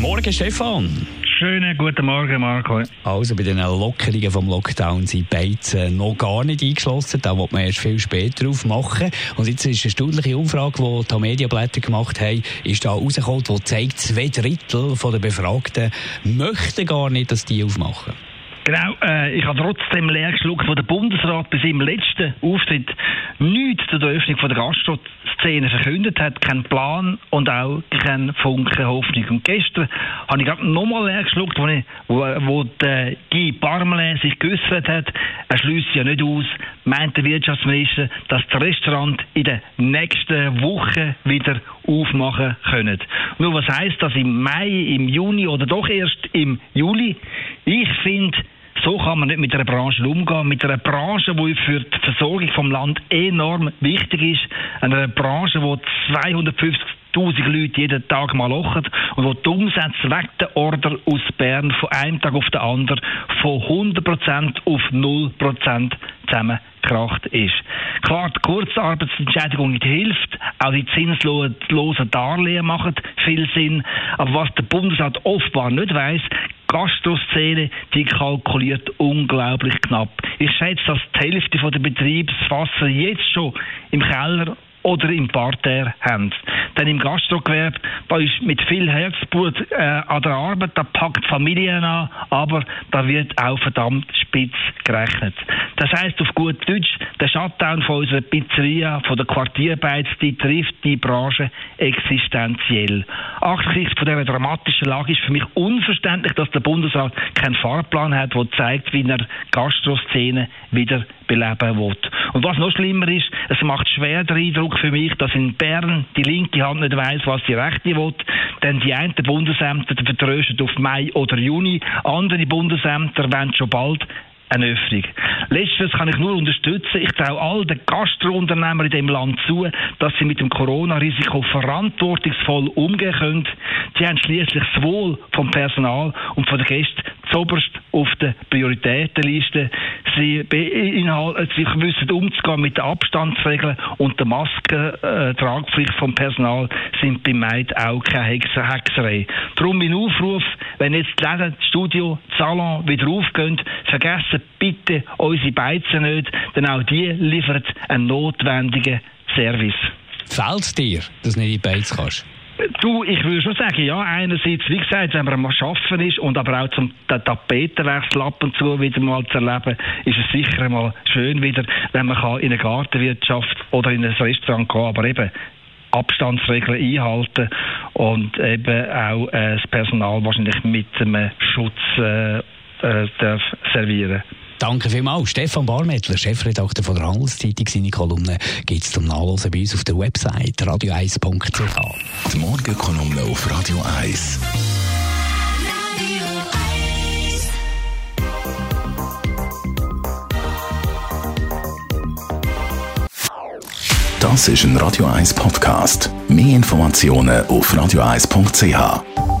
Morgen, Stefan. Schönen guten Morgen, Marco. Also bei den Lockerungen vom Lockdown sind Beizen noch gar nicht eingeschlossen. Da wird man erst viel später aufmachen. Und jetzt ist eine stündliche Umfrage, die die Medienblätter gemacht haben, ist da rausgekommen, die zeigt, zwei Drittel der Befragten möchten gar nicht, dass die aufmachen. Genau, äh, ich habe trotzdem leer geschluckt, wo der Bundesrat bei seinem letzten Auftritt nichts zur Öffnung von der Gastro-Szene verkündet hat, keinen Plan und auch keinen Funken Hoffnung. Und gestern habe ich gerade nochmal leer geschluckt, wo, wo, die Guy Parmelin sich geäußert hat, er schließt ja nicht aus, meint der Wirtschaftsminister, dass das Restaurant in den nächsten Wochen wieder aufmachen können. Nur was heißt das im Mai, im Juni oder doch erst im Juli? Ich finde, so kann man nicht mit einer Branche umgehen, mit einer Branche, die für die Versorgung vom Land enorm wichtig ist, einer Branche, die 250 1000 Leute jeden Tag mal lochen und wo die Umsätze weg der Order aus Bern von einem Tag auf den anderen von 100% auf 0% zusammengekracht ist. Klar, die Kurzarbeitsentschädigung hilft, auch die zinslosen Darlehen machen viel Sinn, aber was der Bundesrat offenbar nicht weiß, Gastroszene, die kalkuliert unglaublich knapp. Ich schätze, dass die Hälfte der Betriebswasser jetzt schon im Keller oder im Parterre haben. Denn im Gastrogewerbe, da ist mit viel Herzblut äh, an der Arbeit, da packt Familien an, aber da wird auch verdammt spitz gerechnet. Das heißt auf gut Deutsch, der Shutdown von unserer Pizzeria, von der Quartierarbeit, die trifft die Branche existenziell. Angesichts von dieser dramatischen Lage ist für mich unverständlich, dass der Bundesrat keinen Fahrplan hat, der zeigt, wie er Gastroszene wieder beleben will. Und was noch schlimmer ist, es macht schwer den Eindruck für mich, dass in Bern die linke Hand nicht weiß, was die rechte will. Denn die einen Bundesämter vertrösten auf Mai oder Juni, andere Bundesämter wollen schon bald eine Öffnung. Letzteres kann ich nur unterstützen. Ich traue all den Gastrounternehmern in dem Land zu, dass sie mit dem Corona-Risiko verantwortungsvoll umgehen können. Sie haben schließlich das Wohl vom Personal und von den Gästen zoberst auf der Prioritätenliste. Sie beinhalten, sie wissen umzugehen mit den Abstandsregeln und der Maskentragpflicht äh, vom Personal sind bei Meid auch keine Hexer Hexerei. Darum mein Aufruf, wenn jetzt die Läden, das Studio, das Salon wieder aufgehen, vergessen bitte unsere Beizen nicht, denn auch die liefern einen notwendigen Service. Fällt dir, dass du nicht in die Beiz kannst? Du, ich würde schon sagen, ja, einerseits, wie gesagt, wenn man am Arbeiten ist und aber auch zum Tapetenwechsel ab und zu wieder mal zu erleben, ist es sicher mal schön wieder, wenn man kann in eine Gartenwirtschaft oder in ein Restaurant gehen aber eben Abstandsregeln einhalten und eben auch äh, das Personal wahrscheinlich mit einem Schutz äh, äh, darf servieren Danke vielmals. Stefan Barmettler, Chefredakteur von der Handelszeitung. Seine Kolumne gibt es zum Nachlesen bei uns auf der Website radio1.ch. Die Morgenkolumne auf Radio 1. Das ist ein Radio 1 Podcast. Mehr Informationen auf radio1.ch.